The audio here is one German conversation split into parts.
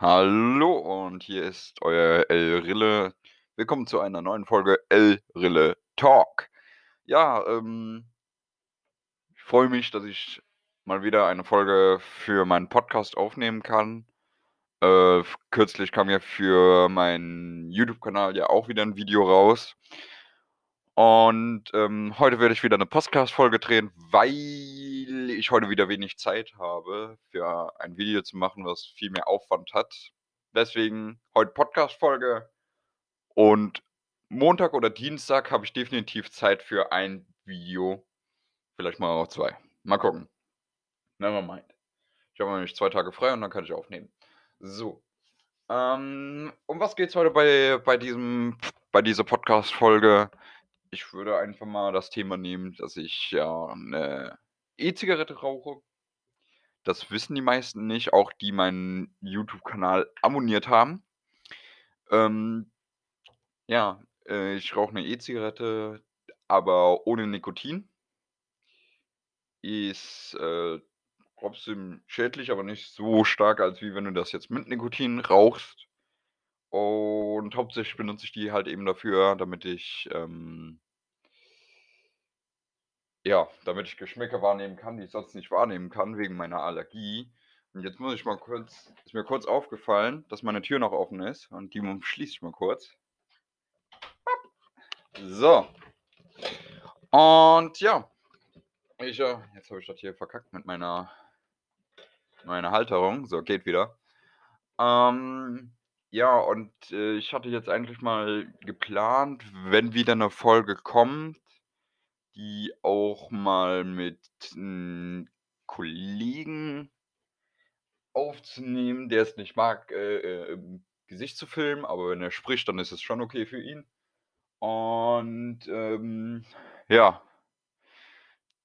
Hallo und hier ist euer El Rille. Willkommen zu einer neuen Folge El Rille Talk. Ja, ähm, ich freue mich, dass ich mal wieder eine Folge für meinen Podcast aufnehmen kann. Äh, kürzlich kam ja für meinen YouTube-Kanal ja auch wieder ein Video raus. Und ähm, heute werde ich wieder eine Podcast-Folge drehen, weil ich heute wieder wenig Zeit habe, für ein Video zu machen, was viel mehr Aufwand hat. Deswegen heute Podcast-Folge. Und Montag oder Dienstag habe ich definitiv Zeit für ein Video. Vielleicht mal auch zwei. Mal gucken. Never mind. Ich habe nämlich zwei Tage frei und dann kann ich aufnehmen. So. Ähm, um was geht es heute bei, bei, diesem, bei dieser Podcast-Folge? Ich würde einfach mal das Thema nehmen, dass ich ja eine E-Zigarette rauche. Das wissen die meisten nicht, auch die meinen YouTube-Kanal abonniert haben. Ähm, ja, äh, ich rauche eine E-Zigarette, aber ohne Nikotin. Ist äh, trotzdem schädlich, aber nicht so stark, als wie wenn du das jetzt mit Nikotin rauchst. Und hauptsächlich benutze ich die halt eben dafür, damit ich ähm, ja, damit ich Geschmäcker wahrnehmen kann, die ich sonst nicht wahrnehmen kann, wegen meiner Allergie. Und jetzt muss ich mal kurz, ist mir kurz aufgefallen, dass meine Tür noch offen ist und die schließe ich mal kurz. So. Und ja, ich, äh, jetzt habe ich das hier verkackt mit meiner, meiner Halterung. So, geht wieder. Ähm, ja, und äh, ich hatte jetzt eigentlich mal geplant, wenn wieder eine Folge kommt, die auch mal mit einem Kollegen aufzunehmen, der es nicht mag, äh, äh, Gesicht zu filmen, aber wenn er spricht, dann ist es schon okay für ihn. Und ähm, ja,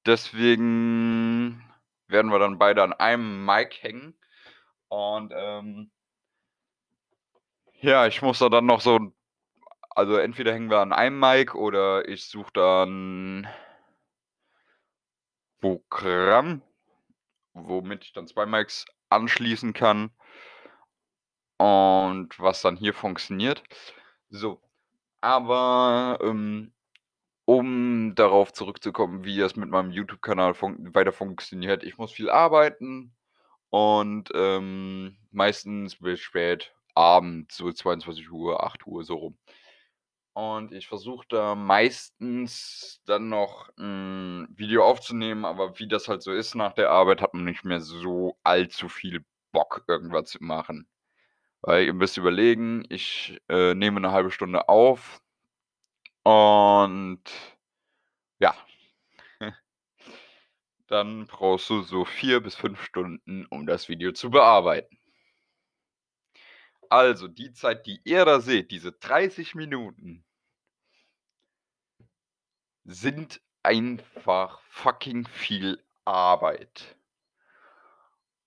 deswegen werden wir dann beide an einem Mic hängen. Und ähm, ja, ich muss da dann noch so, also entweder hängen wir an einem Mic oder ich suche dann Programm, womit ich dann zwei Mics anschließen kann und was dann hier funktioniert. So, aber ähm, um darauf zurückzukommen, wie es mit meinem YouTube-Kanal fun weiter funktioniert. Ich muss viel arbeiten und ähm, meistens bis spät abends, so 22 Uhr, 8 Uhr so rum. Und ich versuche da meistens dann noch ein Video aufzunehmen, aber wie das halt so ist nach der Arbeit, hat man nicht mehr so allzu viel Bock, irgendwas zu machen. Weil ihr müsst überlegen, ich äh, nehme eine halbe Stunde auf und ja, dann brauchst du so vier bis fünf Stunden, um das Video zu bearbeiten. Also die Zeit, die ihr da seht, diese 30 Minuten, sind einfach fucking viel Arbeit.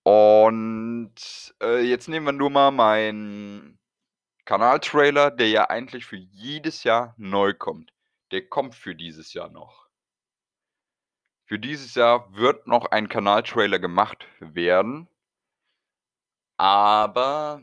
Und äh, jetzt nehmen wir nur mal meinen Kanaltrailer, der ja eigentlich für jedes Jahr neu kommt. Der kommt für dieses Jahr noch. Für dieses Jahr wird noch ein Kanaltrailer gemacht werden. Aber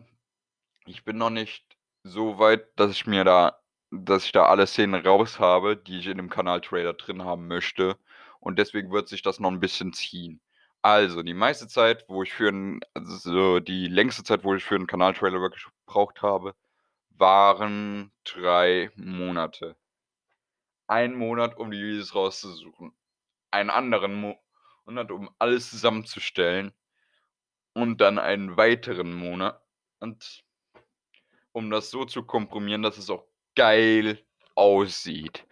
ich bin noch nicht so weit, dass ich mir da dass ich da alle Szenen raus habe, die ich in dem Kanal-Trailer drin haben möchte. Und deswegen wird sich das noch ein bisschen ziehen. Also, die meiste Zeit, wo ich für einen, also die längste Zeit, wo ich für einen Kanal-Trailer wirklich gebraucht habe, waren drei Monate. Ein Monat, um die Videos rauszusuchen. Einen anderen Monat, um alles zusammenzustellen. Und dann einen weiteren Monat. Und um das so zu komprimieren, dass es auch geil aussieht.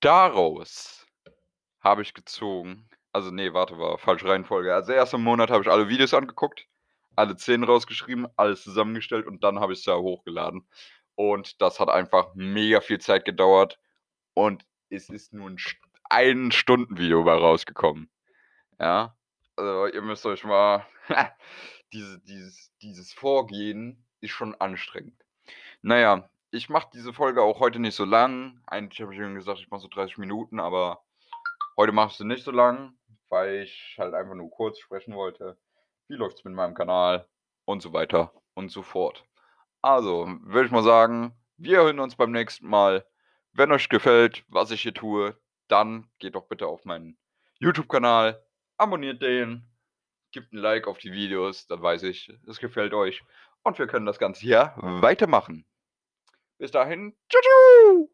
Daraus habe ich gezogen also nee, warte, war falsche Reihenfolge. Also erst Monat habe ich alle Videos angeguckt, alle 10 rausgeschrieben, alles zusammengestellt und dann habe ich's ja hochgeladen. Und das hat einfach mega viel Zeit gedauert und es ist nur 'n St ein Stunden-Video bei rausgekommen. Ja, also ihr müsst euch mal diese dieses dieses Vorgehen ist schon anstrengend. Na ja, ich mache diese Folge auch heute nicht so lang. Eigentlich habe ich mir gesagt, ich mache so 30 Minuten, aber heute mache ich sie nicht so lang, weil ich halt einfach nur kurz sprechen wollte. Wie läuft's mit meinem Kanal und so weiter und so fort. Also, würde ich mal sagen, wir hören uns beim nächsten Mal. Wenn euch gefällt, was ich hier tue, dann geht doch bitte auf meinen YouTube-Kanal, abonniert den, gebt ein Like auf die Videos, dann weiß ich, es gefällt euch. Und wir können das Ganze hier weitermachen. Bis dahin, tschüss.